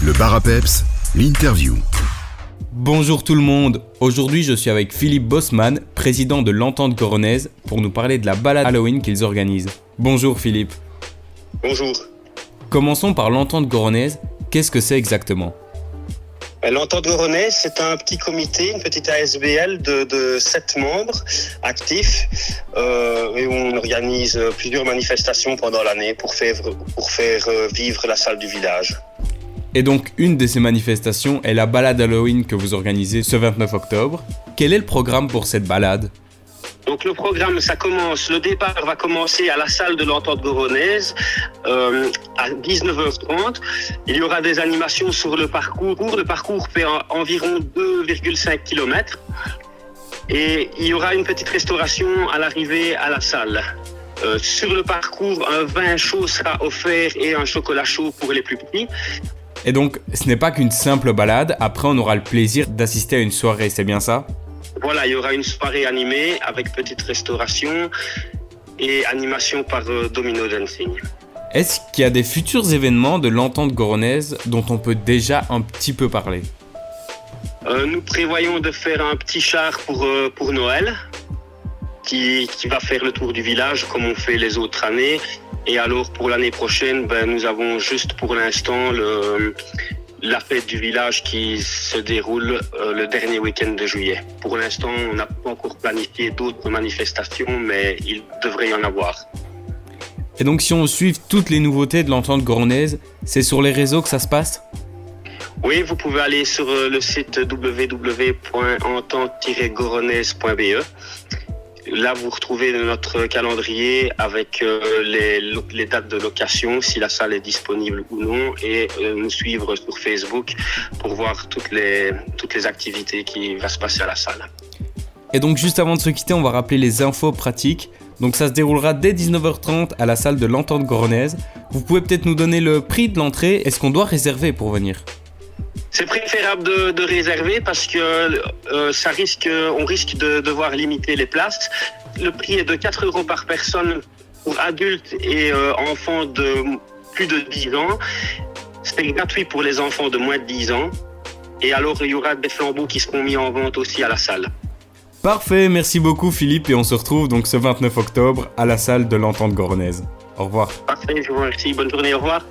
Le bar à peps, l'interview. Bonjour tout le monde, aujourd'hui je suis avec Philippe Bosman, président de l'Entente Coronaise, pour nous parler de la balade Halloween qu'ils organisent. Bonjour Philippe. Bonjour. Commençons par l'Entente Coronaise, qu'est-ce que c'est exactement? Ben, L'entente Goronnaise, c'est un petit comité, une petite ASBL de, de 7 membres actifs euh, et où on organise plusieurs manifestations pendant l'année pour faire, pour faire euh, vivre la salle du village. Et donc une de ces manifestations est la balade Halloween que vous organisez ce 29 octobre. Quel est le programme pour cette balade? Donc le programme, ça commence, le départ va commencer à la salle de l'entente Goronnaise euh, à 19h30. Il y aura des animations sur le parcours. Le parcours fait en- environ 2,5 km. Et il y aura une petite restauration à l'arrivée à la salle. Euh, sur le parcours, un vin chaud sera offert et un chocolat chaud pour les plus petits. Et donc ce n'est pas qu'une simple balade, après on aura le plaisir d'assister à une soirée, c'est bien ça? Voilà, il y aura une soirée animée avec petite restauration et animation par euh, Domino Dancing. Est-ce qu'il y a des futurs événements de l'Entente Coronaise dont on peut déjà un petit peu parler? Euh, nous prévoyons de faire un petit char pour, euh, pour Noël qui, qui va faire le tour du village comme on fait les autres années. Et alors pour l'année prochaine, ben, nous avons juste pour l'instant le, la fête du village qui se déroule euh, le dernier week-end de juillet. Pour l'instant, on n'a pas encore planifié d'autres manifestations, mais il devrait y en avoir. Et donc si on suit toutes les nouveautés de l'Entente Coronaise, c'est sur les réseaux que ça se passe? Oui, vous pouvez aller sur euh, le site www.entente-goronaise.be. Là, vous retrouvez notre calendrier avec euh, les, dates de location, si la salle est disponible ou non, et euh, nous suivre sur Facebook pour voir toutes les, activités qui vont se passer à la salle. Et donc juste avant de se quitter, on va rappeler les infos pratiques. Donc ça se déroulera dès 19h30 à la salle de l'Entente Coronaise. Vous pouvez peut-être nous donner le prix de l'entrée. Est-ce qu'on doit réserver pour venir C'est préférable de, de réserver parce que euh, ça risque, on risque de devoir limiter les places. Le prix est de 4 euros par personne pour adultes et euh, enfants de plus de 10 ans. C'est gratuit pour les enfants de moins de 10 ans. Et alors, il y aura des flambeaux qui seront mis en vente aussi à la salle. Parfait, merci beaucoup Philippe et on se retrouve donc ce 29 octobre à la salle de l'Entente Coronaise. Au revoir. Parfait, je vous remercie. Bonne journée, au revoir.